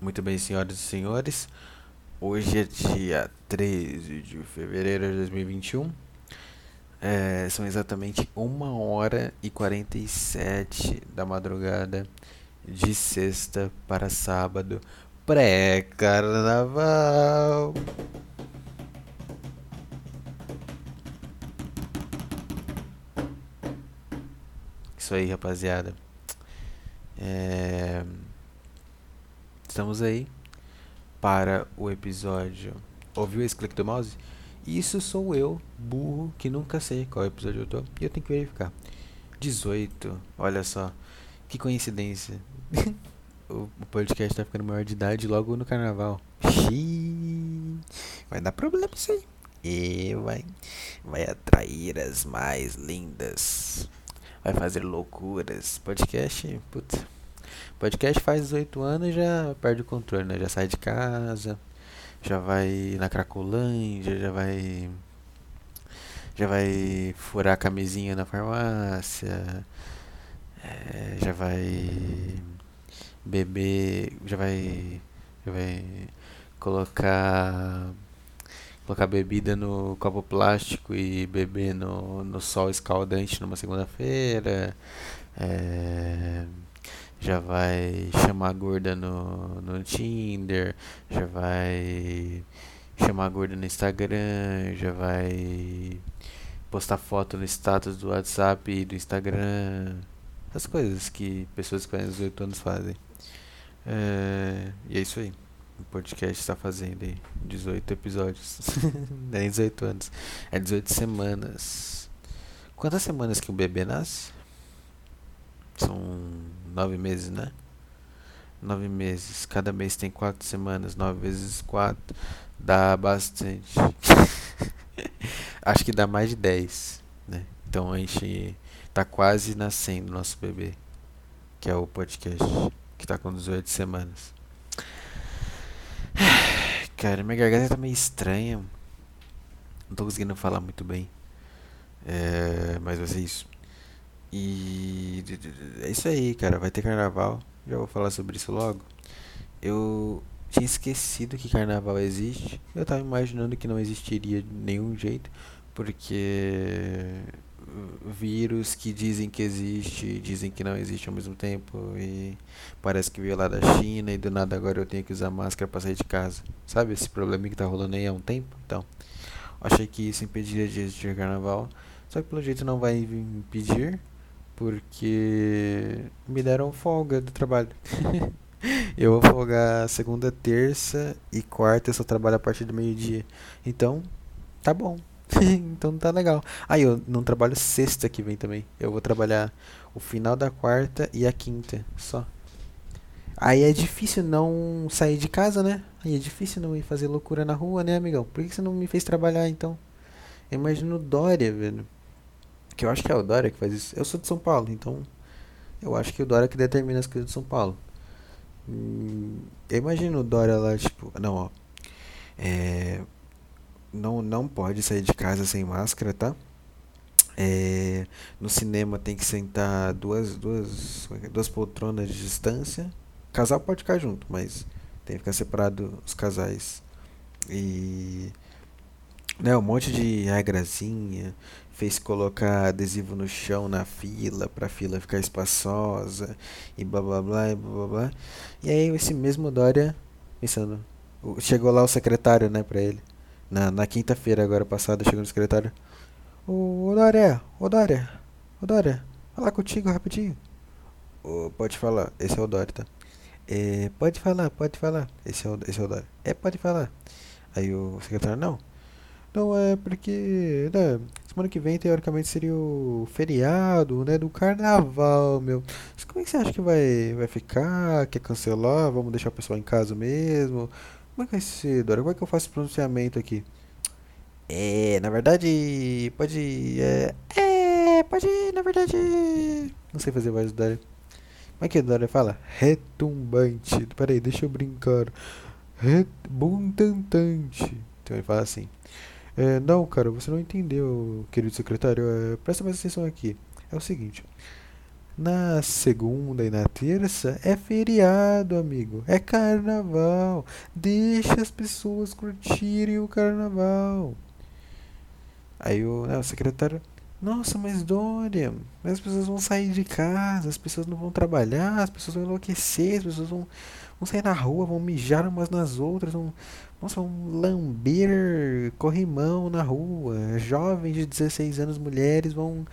Muito bem, senhoras e senhores. Hoje é dia 13 de fevereiro de 2021. É, são exatamente 1 hora e 47 da madrugada de sexta para sábado, pré-carnaval. Isso aí, rapaziada. É... Estamos aí para o episódio. Ouviu esse clique do mouse? Isso sou eu, burro, que nunca sei qual episódio eu tô e eu tenho que verificar. 18, olha só, que coincidência. o, podcast tá ficando maior de idade logo no carnaval. Xiii, vai dar problema isso aí. E vai, vai atrair as mais lindas vai fazer loucuras. Podcast, putz. Podcast faz 18 anos e já perde o controle, né? Já sai de casa, já vai na Cracolândia, já vai. Já vai furar a camisinha na farmácia, é, já vai beber, já vai. Já vai colocar colocar bebida no copo plástico e beber no, no sol escaldante numa segunda-feira. É, já vai chamar a gorda no, no Tinder, já vai chamar a gorda no Instagram, já vai postar foto no status do WhatsApp e do Instagram. As coisas que pessoas fazem 18 anos fazem. É, e é isso aí o podcast está fazendo aí 18 episódios. Nem é 18 anos. É 18 semanas. Quantas semanas que um bebê nasce? São nove meses, né? Nove meses. Cada mês tem quatro semanas. Nove vezes quatro. Dá bastante. Acho que dá mais de 10. Né? Então a gente tá quase nascendo nosso bebê. Que é o podcast. Que tá com 18 semanas. Cara, minha garganta tá meio estranha. Não tô conseguindo falar muito bem. É, mas vai ser isso. E é isso aí, cara. Vai ter carnaval. Já vou falar sobre isso logo. Eu tinha esquecido que carnaval existe. Eu tava imaginando que não existiria de nenhum jeito. Porque vírus que dizem que existe, dizem que não existe ao mesmo tempo e parece que veio lá da China e do nada agora eu tenho que usar máscara para sair de casa. Sabe esse problema que tá rolando aí há um tempo? Então, achei que isso impediria de existir carnaval, só que pelo jeito não vai impedir porque me deram folga do trabalho. eu vou folgar segunda, terça e quarta, eu só trabalho a partir do meio-dia. Então, tá bom. então tá legal. Aí eu não trabalho sexta que vem também. Eu vou trabalhar o final da quarta e a quinta só. Aí é difícil não sair de casa, né? Aí é difícil não ir fazer loucura na rua, né, amigão? Por que você não me fez trabalhar então? Eu imagino Dória, velho. Que eu acho que é o Dória que faz isso. Eu sou de São Paulo, então. Eu acho que o Dória que determina as coisas de São Paulo. Hum, eu imagino o Dória lá, tipo. Não, ó. É não, não pode sair de casa sem máscara, tá? É, no cinema tem que sentar duas, duas, é é? duas poltronas de distância. O casal pode ficar junto, mas tem que ficar separado os casais. E né, um monte de regrazinha. Fez colocar adesivo no chão na fila para a fila ficar espaçosa e blá blá blá e blá blá blá. E aí esse mesmo Dória pensando, chegou lá o secretário, né, para ele. Na, na quinta-feira, agora passada, chegou no secretário. Ô, Dória, ô Dória, ô Dória, falar contigo rapidinho. Pode falar, esse é o Dória, tá? É, pode falar, pode falar. Esse é o, esse é o Dória. É, pode falar. Aí o secretário, não. Não, é porque, né, semana que vem, teoricamente, seria o feriado, né, do carnaval, meu. Mas como é que você acha que vai, vai ficar? Quer cancelar? Vamos deixar o pessoal em casa mesmo? Como é que vai ser, Dora? Como é que eu faço pronunciamento aqui? É, na verdade, pode. É, é pode, na verdade. Não sei fazer mais Dora. Como é que a Dora fala? Retumbante. Peraí, deixa eu brincar. Rebuntantante. Então ele fala assim. É, não, cara, você não entendeu, querido secretário. É, presta mais atenção aqui. É o seguinte. Na segunda e na terça é feriado, amigo. É carnaval. Deixa as pessoas curtirem o carnaval. Aí o, né, o secretário, nossa, mas Dória, mas as pessoas vão sair de casa, as pessoas não vão trabalhar, as pessoas vão enlouquecer, as pessoas vão, vão sair na rua, vão mijar umas nas outras, vão, nossa, vão lamber corrimão na rua. Jovens de 16 anos, mulheres, vão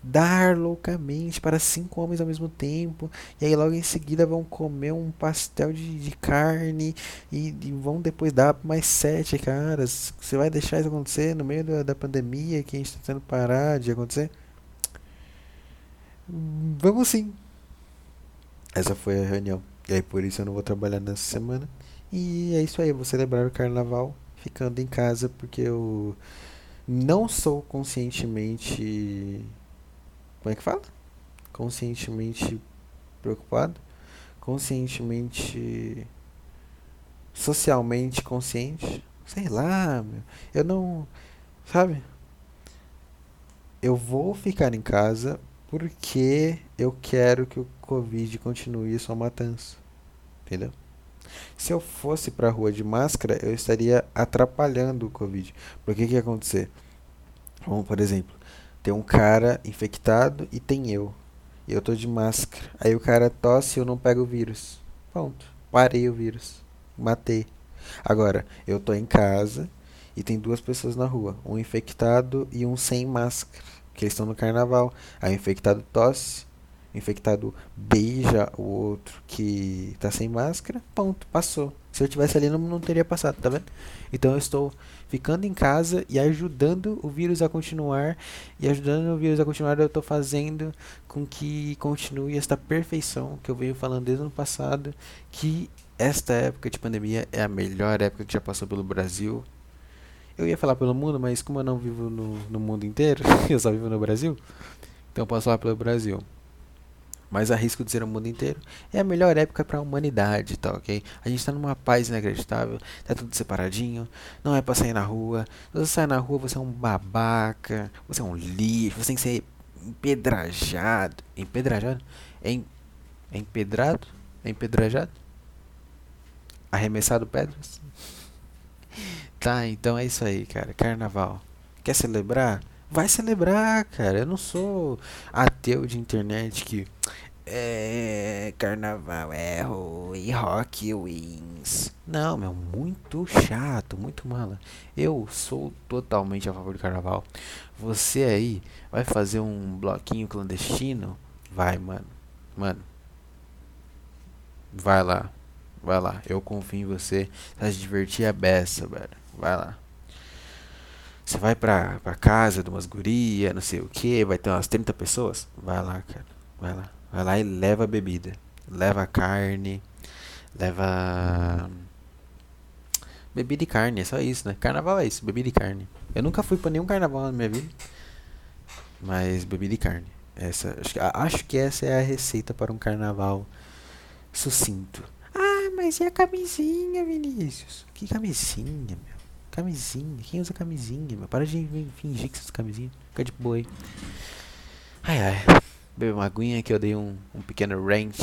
dar loucamente para cinco homens ao mesmo tempo. E aí logo em seguida vão comer um pastel de, de carne e, e vão depois dar mais sete caras. Você vai deixar isso acontecer no meio da, da pandemia que a gente está tentando parar de acontecer? Vamos sim. Essa foi a reunião. E aí por isso eu não vou trabalhar nessa semana. E é isso aí, vou celebrar o carnaval ficando em casa porque eu não sou conscientemente. Como é que fala? Conscientemente preocupado, conscientemente. socialmente consciente. Sei lá, meu. Eu não. Sabe? Eu vou ficar em casa porque eu quero que o Covid continue sua matança. Entendeu? Se eu fosse para a rua de máscara, eu estaria atrapalhando o Covid. Porque que ia acontecer? Vamos, por exemplo, tem um cara infectado e tem eu. E eu tô de máscara. Aí o cara tosse e eu não pego o vírus. Ponto. Parei o vírus. Matei. Agora, eu tô em casa e tem duas pessoas na rua. Um infectado e um sem máscara. Que eles estão no carnaval. Aí o infectado tosse infectado beija o outro que tá sem máscara, ponto, passou. Se eu tivesse ali não, não teria passado, tá vendo? Então eu estou ficando em casa e ajudando o vírus a continuar e ajudando o vírus a continuar eu estou fazendo com que continue esta perfeição que eu venho falando desde o ano passado, que esta época de pandemia é a melhor época que já passou pelo Brasil. Eu ia falar pelo mundo, mas como eu não vivo no, no mundo inteiro, eu só vivo no Brasil, então eu posso falar pelo Brasil mas arrisco dizer o mundo inteiro, é a melhor época para a humanidade, tá ok? A gente está numa paz inacreditável, tá tudo separadinho, não é para sair na rua. Se você sai na rua, você é um babaca, você é um lixo, você tem que ser empedrajado. Empedrajado? É, em, é empedrado? É empedrajado? Arremessado pedras? tá, então é isso aí, cara. Carnaval. Quer celebrar? Vai celebrar, cara. Eu não sou ateu de internet que é carnaval é ruim, rock wins. Não, meu, muito chato, muito mala. Eu sou totalmente a favor do carnaval. Você aí vai fazer um bloquinho clandestino? Vai, mano. Mano. Vai lá. Vai lá. Eu confio em você. Vai se divertir a beça, velho. Vai lá. Você vai pra, pra casa de umas gurias, não sei o que, vai ter umas 30 pessoas? Vai lá, cara. Vai lá. Vai lá e leva a bebida. Leva carne. Leva. Bebida e carne, é só isso, né? Carnaval é isso, bebida e carne. Eu nunca fui pra nenhum carnaval na minha vida. Mas bebida e carne. Essa, acho, acho que essa é a receita para um carnaval sucinto. Ah, mas e a camisinha, Vinícius? Que camisinha, meu? Camisinha. Quem usa camisinha? Meu? Para de fingir que você usa camisinha. Fica de boa aí. Ai, ai. Beber uma aguinha que eu dei um, um pequeno range.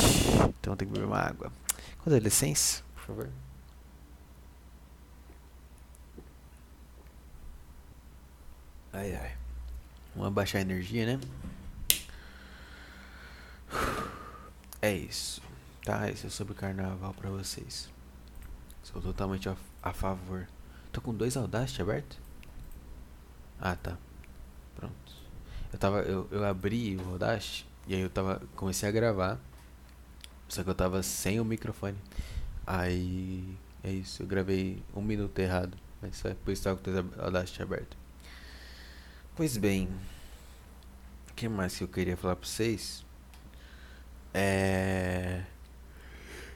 Então tem que beber uma água. Com licença, por favor. Ai, ai. Vamos abaixar a energia, né? É isso. Tá, isso é sobre carnaval pra vocês. Sou totalmente a, a favor. Tô com dois Audacity aberto? Ah, tá. Pronto. Eu tava. Eu, eu abri o Audacity e aí eu tava. Comecei a gravar. Só que eu tava sem o microfone. Aí. É isso. Eu gravei um minuto errado. Mas só isso tava com o Audacity aberto. Pois bem. O que mais que eu queria falar pra vocês? É.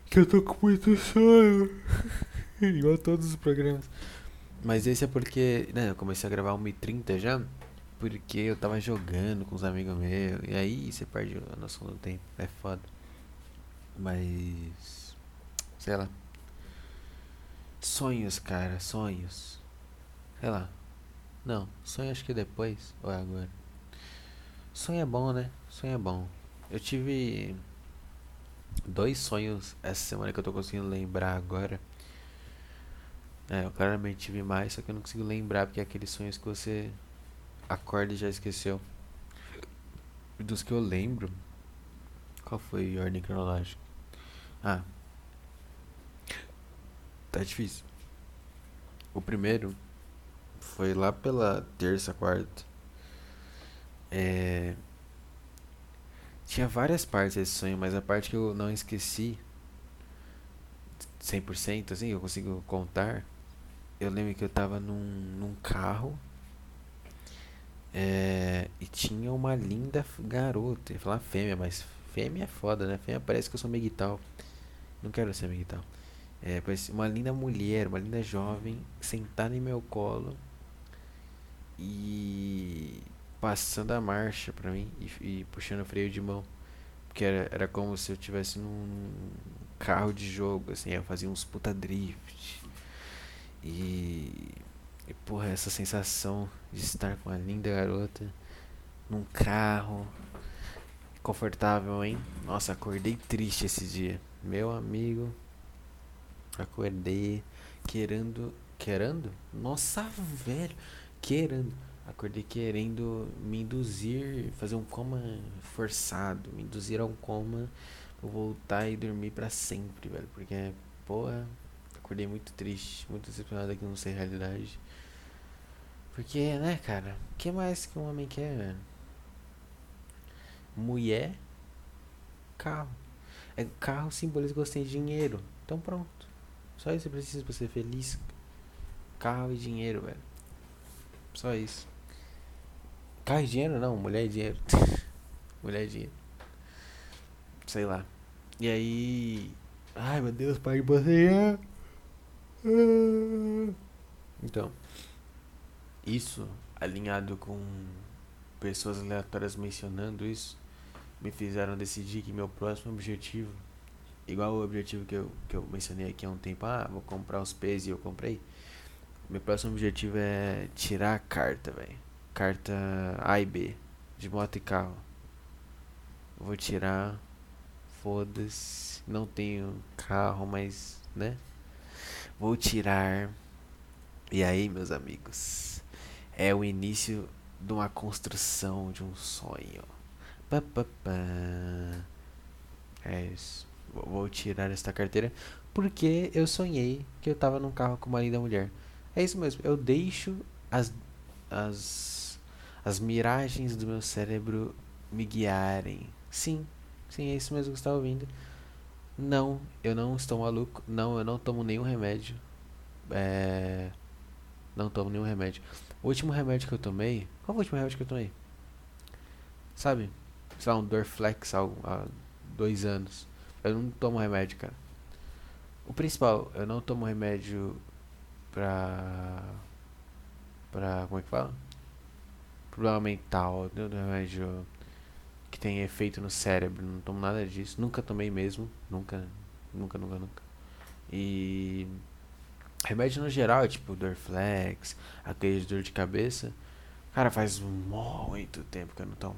Que eu tô com muito sono. Igual todos os programas. Mas esse é porque, né, eu comecei a gravar 1h30 já, porque eu tava jogando com os amigos meus, e aí você perde a noção do tempo, é foda. Mas, sei lá. Sonhos, cara, sonhos. Sei lá. Não, sonho acho que depois, ou é agora. Sonho é bom, né? Sonho é bom. Eu tive dois sonhos essa semana que eu tô conseguindo lembrar agora. É, eu claramente tive mais, só que eu não consigo lembrar porque é aqueles sonhos que você acorda e já esqueceu. Dos que eu lembro. Qual foi a ordem cronológica? Ah. Tá difícil. O primeiro foi lá pela terça, quarta. É. Tinha várias partes desse sonho, mas a parte que eu não esqueci 100%, assim, eu consigo contar. Eu lembro que eu tava num, num carro é, e tinha uma linda garota. Eu ia falar fêmea, mas fêmea é foda, né? Fêmea parece que eu sou Miguel. Não quero ser Miguel. É, uma linda mulher, uma linda jovem, sentada em meu colo e passando a marcha pra mim e, e puxando o freio de mão. Porque era, era como se eu tivesse num carro de jogo, assim, eu fazia uns puta drift. E, e porra, essa sensação de estar com a linda garota num carro confortável, hein? Nossa, acordei triste esse dia. Meu amigo, acordei querendo, querendo? Nossa, velho, querendo Acordei querendo me induzir, fazer um coma forçado, me induzir a um coma, vou voltar e dormir para sempre, velho. Porque, porra, acordei muito triste, muito decepcionado aqui não sei realidade. Porque, né, cara, o que mais que um homem quer, velho? Mulher, carro. É, carro simboliza que você tem dinheiro. Então pronto. Só isso você precisa pra ser feliz. Carro e dinheiro, velho. Só isso. Carro e dinheiro não, mulher e dinheiro. mulher e dinheiro. Sei lá. E aí. Ai meu Deus, pai de você. Então. Isso, alinhado com pessoas aleatórias mencionando isso, me fizeram decidir que meu próximo objetivo, igual o objetivo que eu, que eu mencionei aqui há um tempo, ah, vou comprar os P's e eu comprei. Meu próximo objetivo é tirar a carta, velho carta A e B de moto e carro. Vou tirar. Foda-se. Não tenho carro, mas, né? Vou tirar. E aí, meus amigos? É o início de uma construção de um sonho. Pá, pá, pá. É isso. Vou tirar esta carteira porque eu sonhei que eu tava num carro com uma linda mulher. É isso mesmo. Eu deixo as as, as miragens do meu cérebro me guiarem. Sim, sim, é isso mesmo que está ouvindo. Não, eu não estou maluco. Não, eu não tomo nenhum remédio. É... Não tomo nenhum remédio. O último remédio que eu tomei. Qual foi o último remédio que eu tomei? Sabe? Sei lá, um Dorflex há, há dois anos. Eu não tomo remédio, cara. O principal, eu não tomo remédio pra para como é que fala? Problema mental, deu remédio que tem efeito no cérebro, não tomo nada disso, nunca tomei mesmo, nunca, nunca, nunca, nunca. E remédio no geral, tipo Dorflex, aquele de dor de cabeça, cara, faz muito tempo que eu não tomo.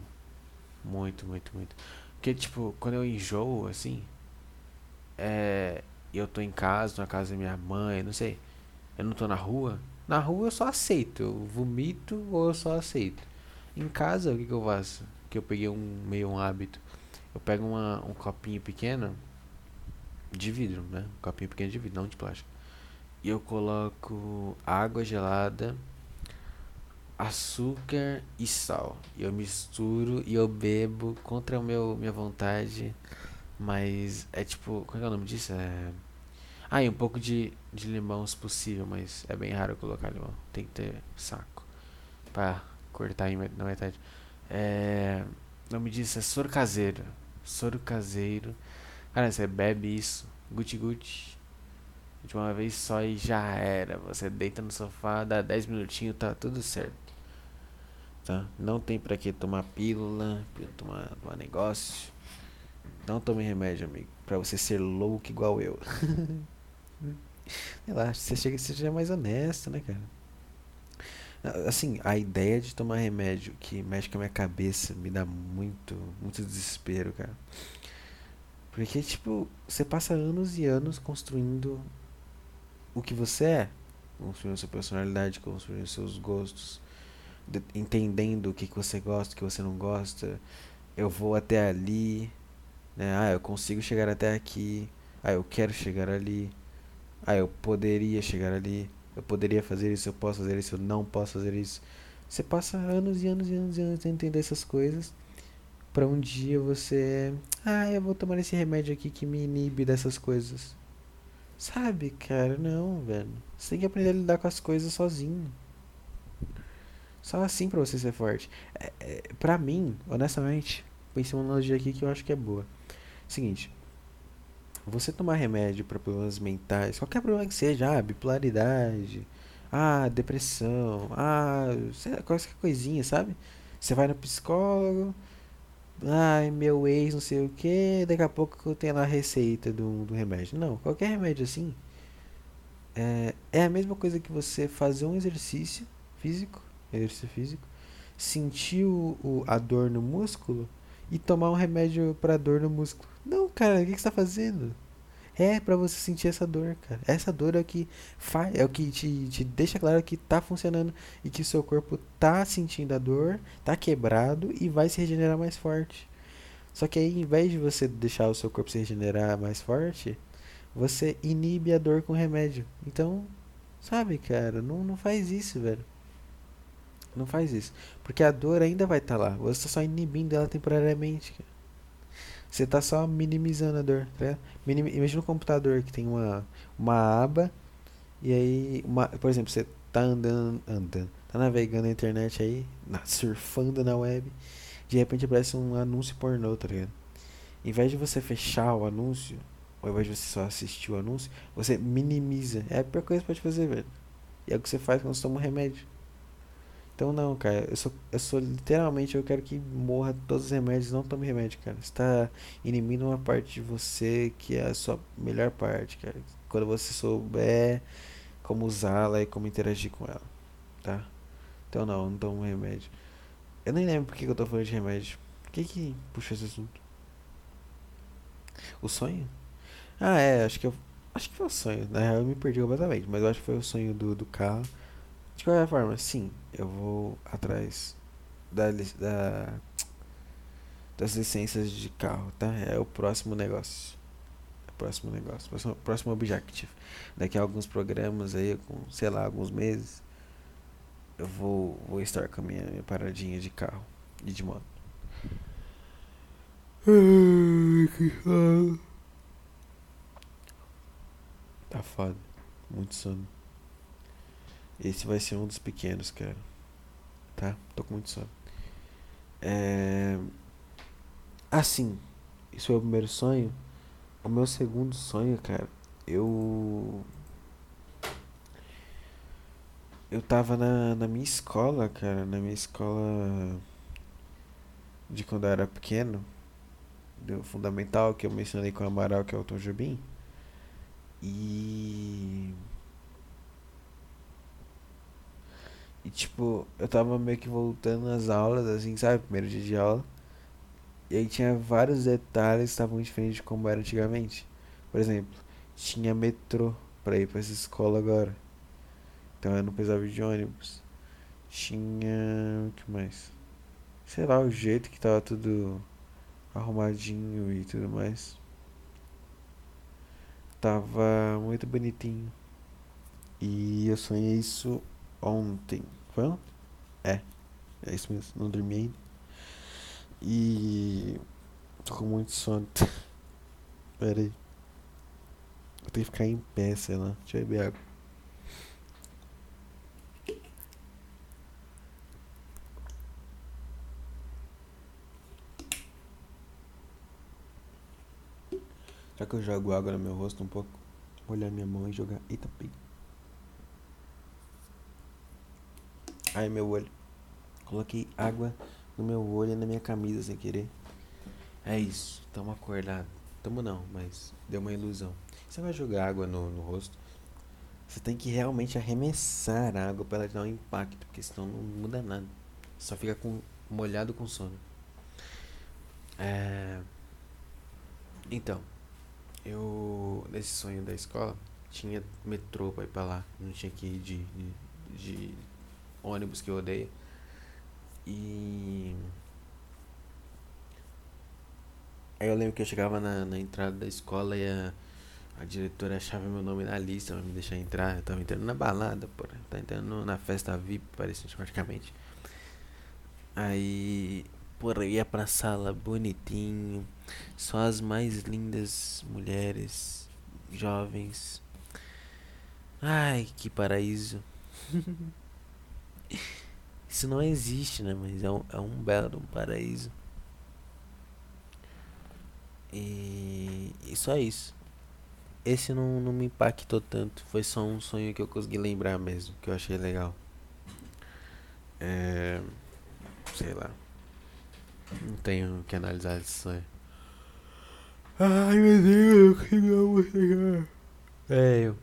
Muito, muito, muito. Porque tipo, quando eu enjoo assim, é, eu tô em casa, na casa da minha mãe, não sei. Eu não tô na rua, na rua eu só aceito. Eu vomito ou eu só aceito. Em casa, o que, que eu faço? Que eu peguei um meio um hábito. Eu pego uma, um copinho pequeno de vidro, né? Um copinho pequeno de vidro, não de plástico. E eu coloco água gelada, açúcar e sal. E eu misturo e eu bebo contra a meu, minha vontade. Mas é tipo. Qual é o nome disso? É ah, e um pouco de, de limão se possível, mas é bem raro colocar limão. Tem que ter saco pra cortar na metade. É, o nome disso é soro caseiro. Soro caseiro. Cara, você bebe isso, guti guti, de uma vez só e já era. Você deita no sofá, dá 10 minutinhos, tá tudo certo. Tá? Não tem pra que tomar pílula, tomar, tomar negócio. Não tome remédio, amigo. Pra você ser louco igual eu. Lá, você chega, você seja mais honesto, né, cara? Assim, a ideia de tomar remédio que mexe com a minha cabeça me dá muito, muito desespero, cara. Porque, tipo, você passa anos e anos construindo o que você é. Construindo sua personalidade, construindo seus gostos, entendendo o que, que você gosta, o que você não gosta. Eu vou até ali, né? Ah, eu consigo chegar até aqui. Ah, eu quero chegar ali. Ah, eu poderia chegar ali. Eu poderia fazer isso, eu posso fazer isso, eu não posso fazer isso. Você passa anos e anos e anos e anos a entender essas coisas. Pra um dia você. Ah, eu vou tomar esse remédio aqui que me inibe dessas coisas. Sabe, cara? Não, velho. Você tem que aprender a lidar com as coisas sozinho. Só assim pra você ser forte. É, é, pra mim, honestamente, pensei uma analogia aqui que eu acho que é boa. Seguinte. Você tomar remédio para problemas mentais, qualquer problema que seja, ah, bipolaridade, ah, depressão, ah, qualquer coisinha, sabe? Você vai no psicólogo, ai, meu ex, não sei o que, daqui a pouco tenho lá a receita do, do remédio. Não, qualquer remédio assim é, é a mesma coisa que você fazer um exercício físico, exercício físico, sentir o a dor no músculo e tomar um remédio para dor no músculo. Não, cara, o que, você tá fazendo? É para você sentir essa dor, cara. Essa dor é o que faz, é o que te, te deixa claro que tá funcionando e que seu corpo tá sentindo a dor, tá quebrado e vai se regenerar mais forte. Só que aí, em vez de você deixar o seu corpo se regenerar mais forte, você inibe a dor com remédio. Então, sabe, cara, não, não faz isso, velho. Não faz isso. Porque a dor ainda vai estar tá lá. Você tá só inibindo ela temporariamente, cara. Você tá só minimizando a dor, tá? Minim, imagina um computador que tem uma, uma aba e aí, uma, por exemplo, você tá andando, andando, tá navegando na internet aí, na, surfando na web, de repente aparece um anúncio pornô, tá ligado? Em vez de você fechar o anúncio, ou ao invés de você só assistir o anúncio, você minimiza. É a pior coisa que pode fazer, velho. E é o que você faz quando você toma um remédio. Então não, cara, eu sou, eu sou literalmente, eu quero que morra todos os remédios, não tome remédio, cara. Você tá inibindo uma parte de você que é a sua melhor parte, cara. Quando você souber como usá-la e como interagir com ela, tá? Então não, não tomo remédio. Eu nem lembro por que eu tô falando de remédio. O que que puxou esse assunto? O sonho? Ah, é, acho que eu. Acho que foi o sonho. Na real eu me perdi completamente, mas eu acho que foi o sonho do, do carro. De qualquer forma, sim, eu vou atrás da, da, das licenças de carro, tá? É o próximo negócio. É o próximo negócio, próximo, próximo objetivo. Daqui a alguns programas aí, com, sei lá, alguns meses, eu vou, vou estar com a minha, minha paradinha de carro e de moto. Tá foda. Muito sono. Esse vai ser um dos pequenos, cara. Tá? Tô com muito sono. É... Assim, isso foi o primeiro sonho. O meu segundo sonho, cara, eu. Eu tava na, na minha escola, cara, na minha escola de quando eu era pequeno, do fundamental, que eu mencionei com o Amaral, que é o Tom Jobim. E E tipo, eu tava meio que voltando nas aulas, assim, sabe? Primeiro dia de aula. E aí tinha vários detalhes que estavam diferentes de como era antigamente. Por exemplo, tinha metrô pra ir pra essa escola agora. Então eu não precisava de ônibus. Tinha. O que mais? Sei lá, o jeito que tava tudo arrumadinho e tudo mais. Tava muito bonitinho. E eu sonhei isso ontem. Foi ontem? É. É isso mesmo. Não dormi ainda. E. Tô com muito sono. Pera aí. Vou ter que ficar em pé, sei lá. Deixa eu beber água. Será que eu jogo água no meu rosto um pouco? Vou olhar minha mão e jogar. Eita, peito. Ai, meu olho. Coloquei água no meu olho e na minha camisa sem querer. É isso. Tamo acordado. Tamo não, mas deu uma ilusão. Você vai jogar água no, no rosto. Você tem que realmente arremessar a água para ela dar um impacto, porque senão não muda nada. Só fica com, molhado com sono. É... Então, eu nesse sonho da escola tinha metrô pra ir pra lá. Não tinha que ir de, de, de ônibus que eu odeio. E. Aí eu lembro que eu chegava na, na entrada da escola e a, a diretora achava meu nome na lista pra me deixar entrar. Eu tava entrando na balada, porra. Tava entrando na festa VIP, parecia praticamente. Aí, porra, eu ia pra sala bonitinho. Só as mais lindas mulheres, jovens. Ai, que paraíso. Isso não existe, né? Mas é um, é um belo paraíso. E, e só isso. Esse não, não me impactou tanto. Foi só um sonho que eu consegui lembrar mesmo. Que eu achei legal. É. Sei lá. Não tenho que analisar esse sonho. Ai meu Deus, que música. É, eu.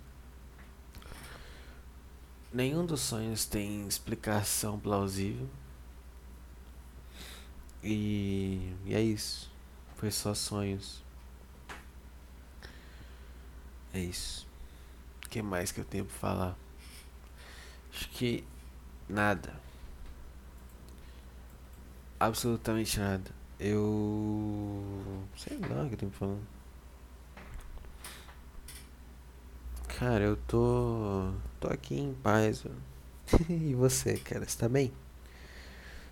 Nenhum dos sonhos tem explicação plausível. E, e é isso. Foi só sonhos. É isso. O que mais que eu tenho pra falar? Acho que nada. Absolutamente nada. Eu. Sei lá o que eu tenho pra falar. Cara, eu tô. tô aqui em paz. e você, cara, você tá bem?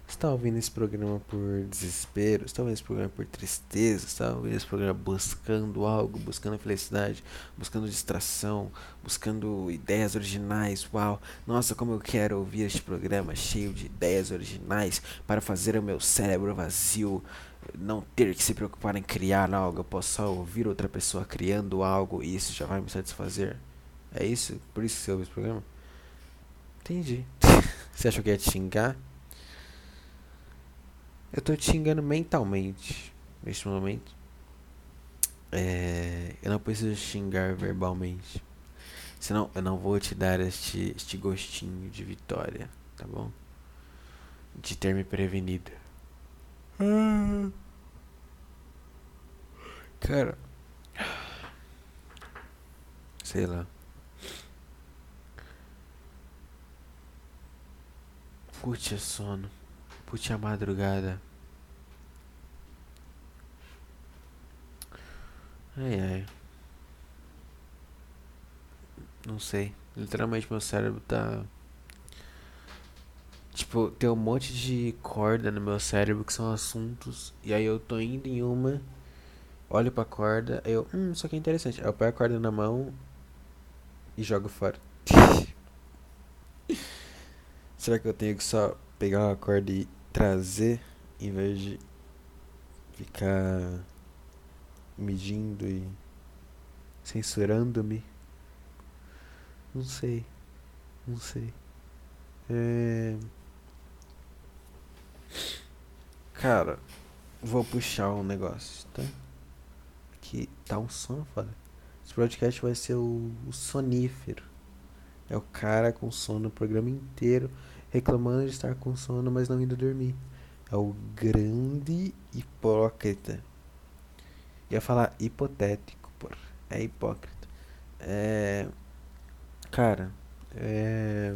Você tá ouvindo esse programa por desespero? Você tá ouvindo esse programa por tristeza? Você tá ouvindo esse programa buscando algo, buscando felicidade, buscando distração, buscando ideias originais? Uau! Nossa, como eu quero ouvir este programa cheio de ideias originais para fazer o meu cérebro vazio não ter que se preocupar em criar algo. Eu posso só ouvir outra pessoa criando algo e isso já vai me satisfazer. É isso? Por isso que você ouve esse programa? Entendi. você achou que ia te xingar? Eu tô te xingando mentalmente neste momento. É, eu não preciso xingar verbalmente. Senão eu não vou te dar este, este gostinho de vitória, tá bom? De ter me prevenido. Cara. Sei lá. Curte o sono. Curte a madrugada. Ai ai. Não sei. Literalmente meu cérebro tá. Tipo, tem um monte de corda no meu cérebro que são assuntos. E aí eu tô indo em uma, olho pra corda, eu. Hum, isso aqui é interessante. Aí eu pego a corda na mão e jogo fora. Será que eu tenho que só pegar uma corda e trazer em vez de ficar medindo e censurando-me? Não sei. Não sei. É... Cara, vou puxar um negócio, tá? Que tá um sono foda. Esse podcast vai ser o, o sonífero. É o cara com sono o programa inteiro, reclamando de estar com sono, mas não indo dormir. É o grande hipócrita. Ia falar hipotético, porra. É hipócrita. É. Cara, é.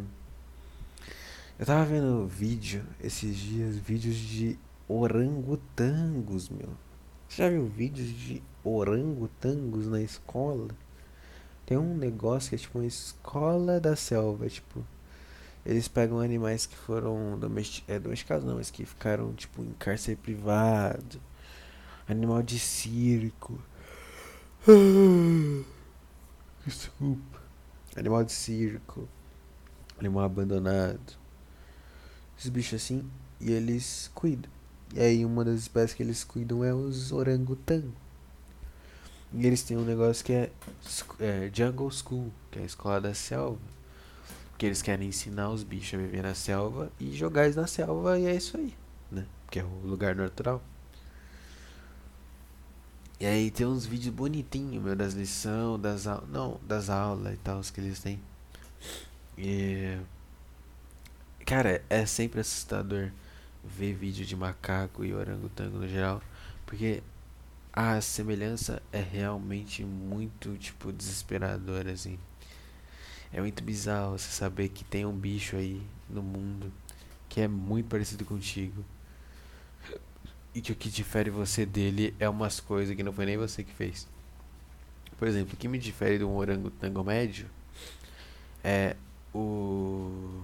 Eu tava vendo vídeo esses dias, vídeos de orangotangos, meu. Você já viu vídeos de orangotangos na escola? Tem um negócio que é tipo uma escola da selva, tipo. Eles pegam animais que foram domesti é, domesticados, não, mas que ficaram tipo em cárcere privado. Animal de circo. Desculpa. Animal de circo. Animal abandonado. Esses bichos assim. E eles cuidam. E aí uma das espécies que eles cuidam é os orangotangos. E eles têm um negócio que é, é, Jungle School, que é a escola da selva. Que eles querem ensinar os bichos a viver na selva e jogar eles na selva e é isso aí, né? Que é o lugar natural. E aí tem uns vídeos bonitinhos, meu, das lições, das aulas. Não, das aulas e tal que eles têm. E. Cara, é sempre assustador ver vídeo de macaco e orangotango no geral, porque a semelhança é realmente muito, tipo, desesperadora, assim. É muito bizarro você saber que tem um bicho aí no mundo que é muito parecido contigo. E que o que difere você dele é umas coisas que não foi nem você que fez. Por exemplo, o que me difere de um orangotango médio é o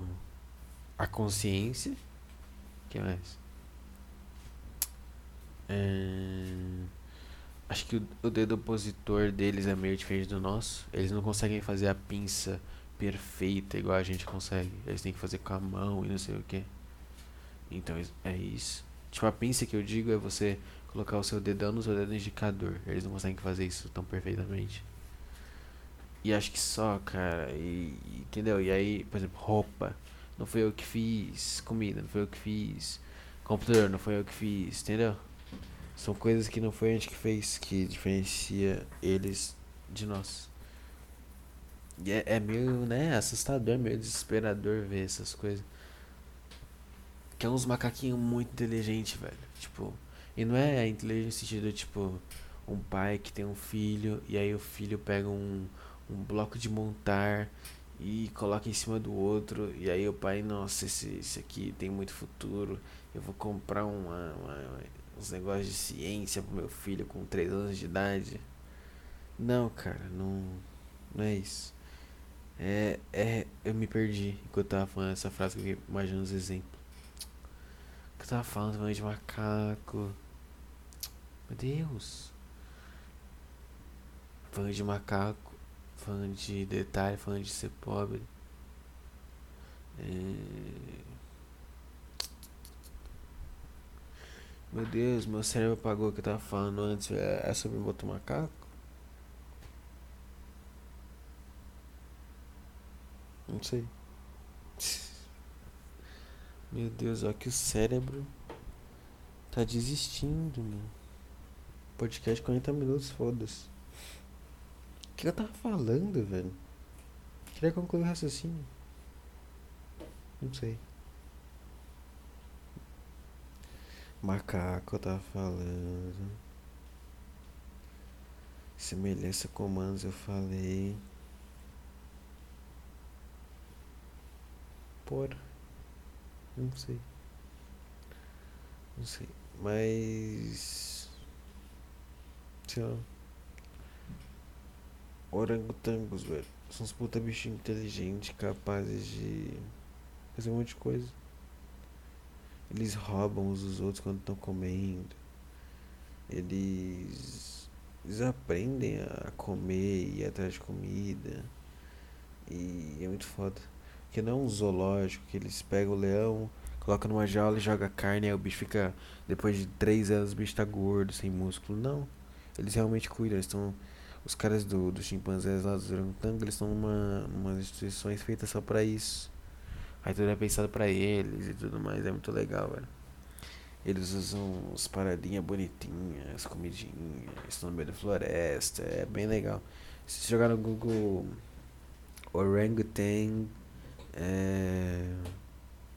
a consciência. que mais? É, acho que o, o dedo opositor deles é meio diferente do nosso. Eles não conseguem fazer a pinça perfeita igual a gente consegue. Eles têm que fazer com a mão e não sei o que. Então é isso. Tipo, a pinça que eu digo é você colocar o seu dedão no seu dedo indicador. Eles não conseguem fazer isso tão perfeitamente. E acho que só, cara. E, entendeu? E aí, por exemplo, roupa. Não foi eu que fiz. Comida, não foi eu que fiz. Computador, não foi eu que fiz. Entendeu? São coisas que não foi a gente que fez que diferencia eles de nós. E é, é meio, né, assustador, meio desesperador ver essas coisas. Que é uns macaquinhos muito inteligentes, velho. Tipo, e não é a inteligência no sentido, tipo, um pai que tem um filho e aí o filho pega um, um bloco de montar e coloca em cima do outro e aí o pai, nossa, esse, esse aqui tem muito futuro, eu vou comprar uma, uma, uns negócios de ciência pro meu filho com 3 anos de idade. Não, cara, não, não é isso. É, é, eu me perdi enquanto eu tava falando essa frase que eu imagino os exemplos. Que eu tava falando falando de macaco. Meu Deus. Falando de macaco. Falando de detalhe, falando de ser pobre. É... Meu Deus, meu cérebro apagou o que eu tava falando antes. É, é sobre o outro macaco? Não sei. Meu Deus, olha que o cérebro tá desistindo, mano. Podcast 40 minutos, foda-se. O que eu tava falando, velho? Queria concluir o raciocínio. Não sei. Macaco, eu tava falando. Semelhança comandos, eu falei. Por. Não sei. Não sei. Mas. Sei lá. Orangotangos, velho. São uns puta bichinhos inteligentes, capazes de fazer um monte de coisa. Eles roubam uns dos outros quando estão comendo. Eles, eles aprendem a comer e ir atrás de comida. E é muito foda. Porque não é um zoológico que eles pegam o leão, colocam numa jaula e joga carne, aí o bicho fica. Depois de três anos o bicho tá gordo, sem músculo. Não. Eles realmente cuidam, eles estão. Os caras do, dos chimpanzés lá dos orangotangos, eles estão numa umas instituições feitas só pra isso. Aí tudo é pensado pra eles e tudo mais, é muito legal, velho. Eles usam as paradinhas bonitinhas, as comidinhas, estão no meio da floresta, é bem legal. Se jogar no Google Orangutan é.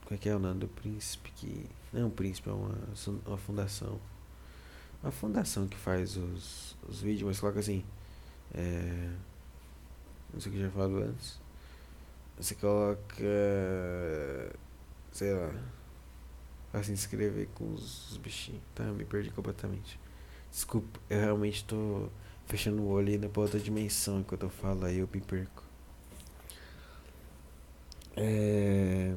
Qual é que é o nome do príncipe? Que... Não é um príncipe, é uma, uma fundação. Uma fundação que faz os, os vídeos, mas coloca assim. É... Não sei o que já falado antes. Você coloca. Sei lá. Pra se inscrever com os, os bichinhos. Tá, me perdi completamente. Desculpa, eu realmente tô fechando o olho pra outra dimensão enquanto eu falo aí eu me perco. É...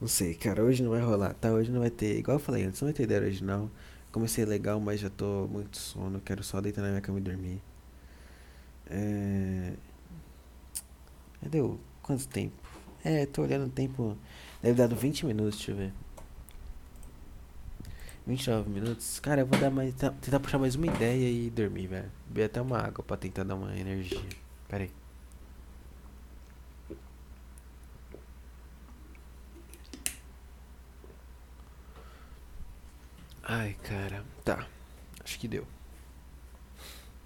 Não sei, cara, hoje não vai rolar, tá? Hoje não vai ter, igual eu falei antes, não vai ter ideia original. Comecei legal, mas já tô muito sono, quero só deitar na minha cama e dormir. É... Deu quanto tempo? É, tô olhando o tempo. Deve dar 20 minutos, deixa eu ver. 29 minutos. Cara, eu vou dar mais. Tentar puxar mais uma ideia e dormir, velho. Beber até uma água pra tentar dar uma energia. Pera aí. Ai, cara. Tá. Acho que deu.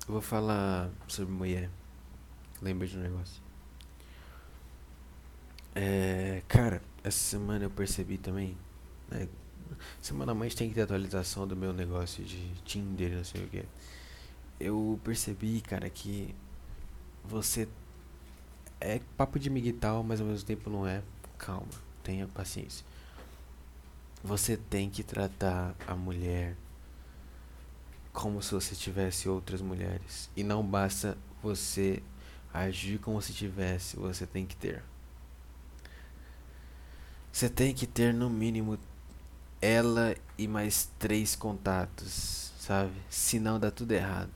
Eu vou falar sobre mulher. Lembra de um negócio. É, cara, essa semana eu percebi também, né? Semanalmente tem que ter atualização do meu negócio de Tinder, não sei o que. Eu percebi, cara, que você é papo de miguital, mas ao mesmo tempo não é. Calma, tenha paciência. Você tem que tratar a mulher como se você tivesse outras mulheres. E não basta você agir como se tivesse, você tem que ter. Você tem que ter no mínimo ela e mais três contatos, sabe? Senão dá tudo errado.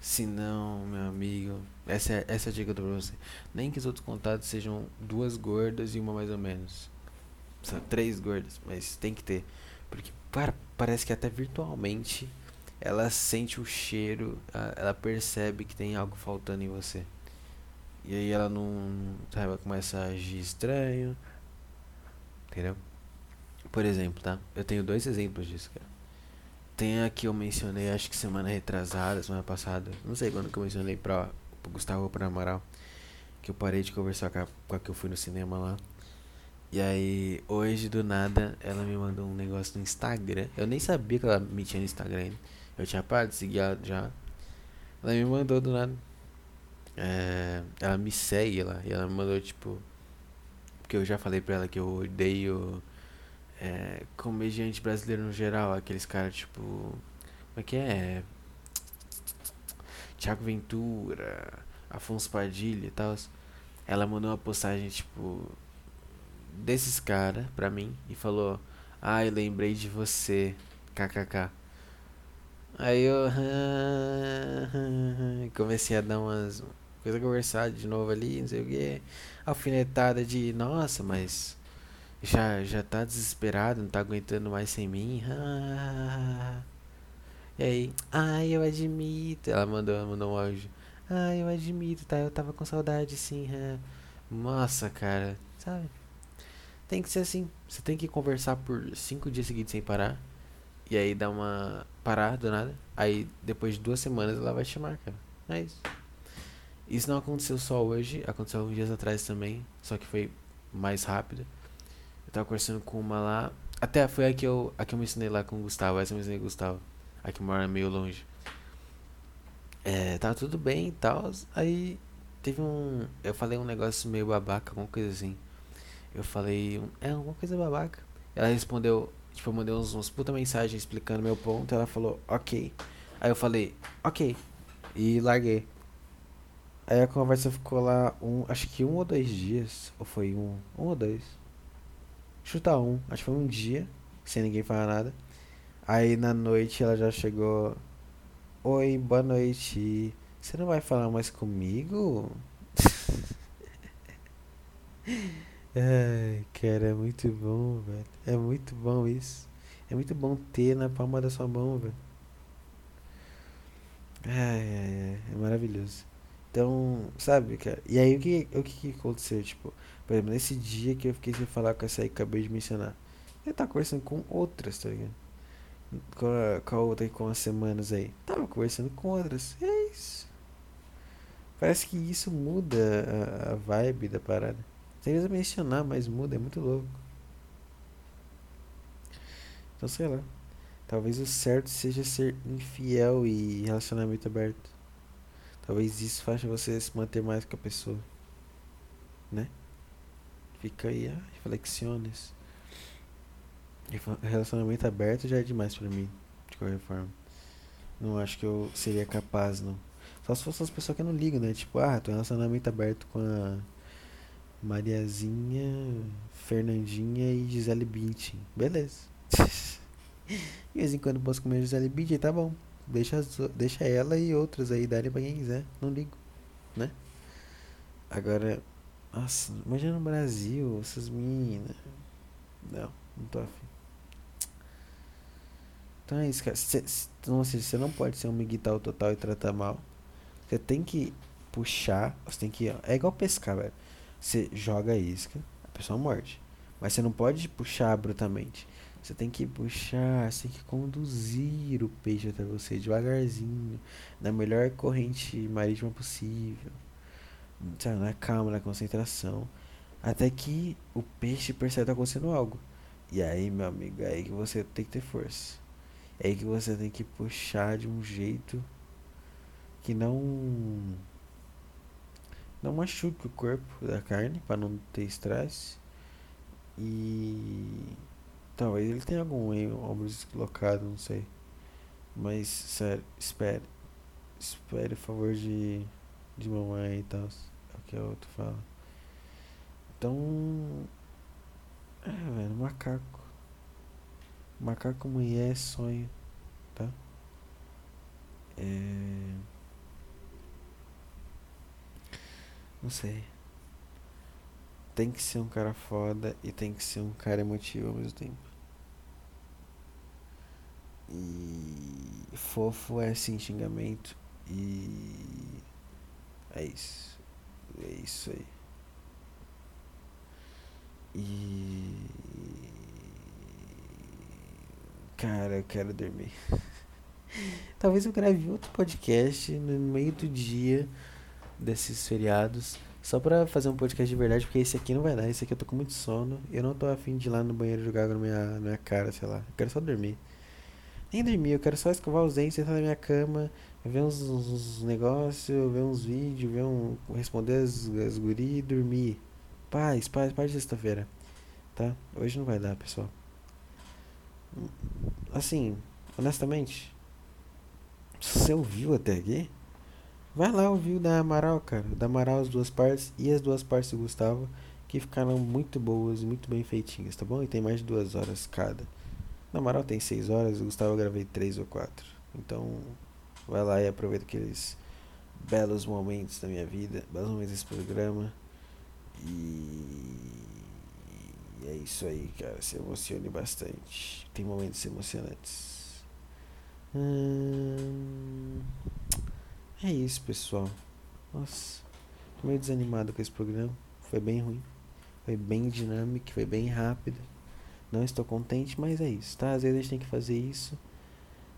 Senão, meu amigo, essa é, essa é a dica do você. Nem que os outros contatos sejam duas gordas e uma mais ou menos. Três gordas, mas tem que ter. Porque, para, parece que até virtualmente ela sente o cheiro, ela percebe que tem algo faltando em você. E aí ela não, sabe, ela começa a agir estranho, entendeu? Por exemplo, tá? Eu tenho dois exemplos disso, cara. Tem a que eu mencionei, acho que semana retrasada, semana passada, não sei quando que eu mencionei pra, Gustavo ou pra Amaral, que eu parei de conversar com a, com a que eu fui no cinema lá. E aí, hoje do nada, ela me mandou um negócio no Instagram. Eu nem sabia que ela me tinha no Instagram ainda. Eu tinha parado de seguir ela já. Ela me mandou do nada. É, ela me segue lá. E ela me mandou tipo. Porque eu já falei pra ela que eu odeio é, comediante brasileiro no geral. Aqueles caras tipo. Como é que é? Tiago Ventura, Afonso Padilha e tal. Ela mandou uma postagem tipo. Desses caras pra mim. E falou: Ai, ah, lembrei de você. KKK. Aí eu comecei a dar umas coisas conversar de novo ali, não sei o que. Alfinetada de nossa, mas já já tá desesperado, não tá aguentando mais sem mim. E aí, ai, eu admito. Ela mandou, mandou um áudio. Ai, eu admito, tá? Eu tava com saudade sim. Nossa, cara, sabe? Tem que ser assim. Você tem que conversar por cinco dias seguidos sem parar. E aí dá uma parada do nada. Aí depois de duas semanas ela vai te chamar, cara. É isso. Isso não aconteceu só hoje, aconteceu alguns dias atrás também. Só que foi mais rápido. Eu tava conversando com uma lá. Até foi a que eu, a que eu me ensinei lá com o Gustavo. Essa eu me ensinei com o Gustavo. A que mora meio longe. É, tava tudo bem e tal. Aí teve um. Eu falei um negócio meio babaca, alguma coisa assim. Eu falei. É, alguma coisa babaca. Ela respondeu. Tipo, eu mandei uns, uns puta mensagem explicando meu ponto. Ela falou, ok. Aí eu falei, ok. E larguei. Aí a conversa ficou lá um, acho que um ou dois dias. Ou foi um, um ou dois. Chuta um, acho que foi um dia, sem ninguém falar nada. Aí na noite ela já chegou. Oi, boa noite. Você não vai falar mais comigo? Ai, cara, é muito bom, velho. É muito bom isso. É muito bom ter na palma da sua mão, velho. Ai, ai, ai, é maravilhoso. Então, sabe, cara? E aí o que, o que, aconteceu? Tipo, por exemplo, nesse dia que eu fiquei sem falar com essa aí que acabei de mencionar. Ele tá conversando com outras, tá ligado? Com a, com a outra com as semanas aí. Tava conversando com outras. É isso. Parece que isso muda a, a vibe da parada. Sem mencionar, mas muda, é muito louco. Então, sei lá. Talvez o certo seja ser infiel e relacionamento aberto. Talvez isso faça você se manter mais com a pessoa. Né? Fica aí, ah, reflexiones. Relacionamento aberto já é demais pra mim, de qualquer forma. Não acho que eu seria capaz, não. Só se fosse as pessoas que não ligam, né? Tipo, ah, tô em relacionamento aberto com a Mariazinha, Fernandinha e Gisele Bündchen. Beleza. de vez em quando posso comer Gisele Bündchen, tá bom. Deixa, deixa ela e outras aí darem pra quem quiser. Não ligo, né? Agora, nossa, imagina no Brasil, essas meninas. Não, não tô afim. Então é isso, cara. Cê, então, assim, você não pode ser um miguital total e tratar mal. Você tem que puxar, você tem que. É igual pescar, velho. Você joga a isca, a pessoa morde. Mas você não pode puxar brutalmente. Você tem que puxar, você tem que conduzir o peixe até você devagarzinho, na melhor corrente marítima possível. Sabe, na calma, na concentração. Até que o peixe percebe que tá acontecendo algo. E aí, meu amigo, é aí que você tem que ter força. É aí que você tem que puxar de um jeito que não não machuque o corpo da carne para não ter estresse. E talvez ele tenha algum ombro deslocado, não sei. Mas sério, espere. Espere o favor de, de mamãe e tal. É o que a outra fala. Então. É, velho, macaco. Macaco mulher é sonho, tá? É. Não sei. Tem que ser um cara foda e tem que ser um cara emotivo ao mesmo tempo. E fofo é sem xingamento e é isso. É isso aí. E cara, eu quero dormir. Talvez eu grave outro podcast no meio do dia desses feriados. Só pra fazer um podcast de verdade, porque esse aqui não vai dar. Esse aqui eu tô com muito sono. Eu não tô afim de ir lá no banheiro jogar água na minha, na minha cara, sei lá. Eu quero só dormir. Nem dormir, eu quero só escovar os dentes, sentar na minha cama, ver uns, uns, negócios, ver uns vídeos, ver um, responder as, as guri e dormir. Paz, paz, paz de sexta-feira. Tá? Hoje não vai dar, pessoal. Assim, honestamente, você ouviu até aqui, vai lá ouvir o da Amaral, cara. Da Amaral, as duas partes e as duas partes do Gustavo, que ficaram muito boas, muito bem feitinhas, tá bom? E tem mais de duas horas cada. Na Amaral tem seis horas, o Gustavo eu gravei três ou quatro. Então, vai lá e aproveita aqueles belos momentos da minha vida, belos momentos desse programa. E é isso aí, cara. Se emocione bastante. Tem momentos emocionantes. Hum, é isso, pessoal. Nossa, tô meio desanimado com esse programa. Foi bem ruim. Foi bem dinâmico, foi bem rápido. Não estou contente, mas é isso, tá? Às vezes a gente tem que fazer isso.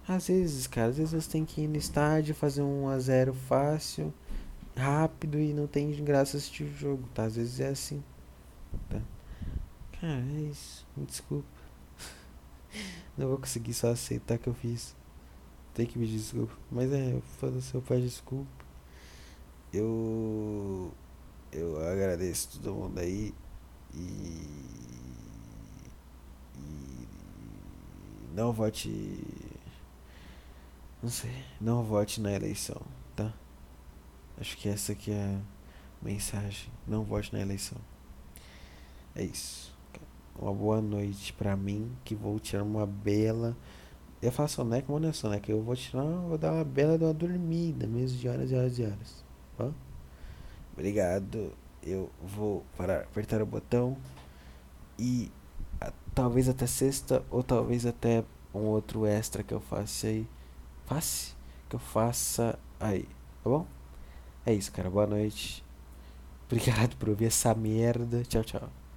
Às vezes, cara, às vezes você tem que ir no estádio, fazer um a 0 fácil, rápido e não tem graça assistir o jogo, tá? Às vezes é assim, tá? Cara, é isso. Me desculpa. Não vou conseguir só aceitar que eu fiz. Tem que pedir desculpa. Mas é, eu peço desculpa. Eu. Eu agradeço todo mundo aí. E. E. Não vote. Não sei. Não vote na eleição, tá? Acho que essa aqui é a mensagem. Não vote na eleição. É isso uma boa noite para mim, que vou tirar uma bela. Eu faço soneca, mas não é soneca. Eu vou tirar, vou dar uma bela de uma dormida, mesmo de horas e horas e horas. Ó. Obrigado. Eu vou parar, apertar o botão e a, talvez até sexta ou talvez até um outro extra que eu faça aí. Faça? Que eu faça aí, tá bom? É isso, cara. Boa noite. Obrigado por ouvir essa merda. Tchau, tchau.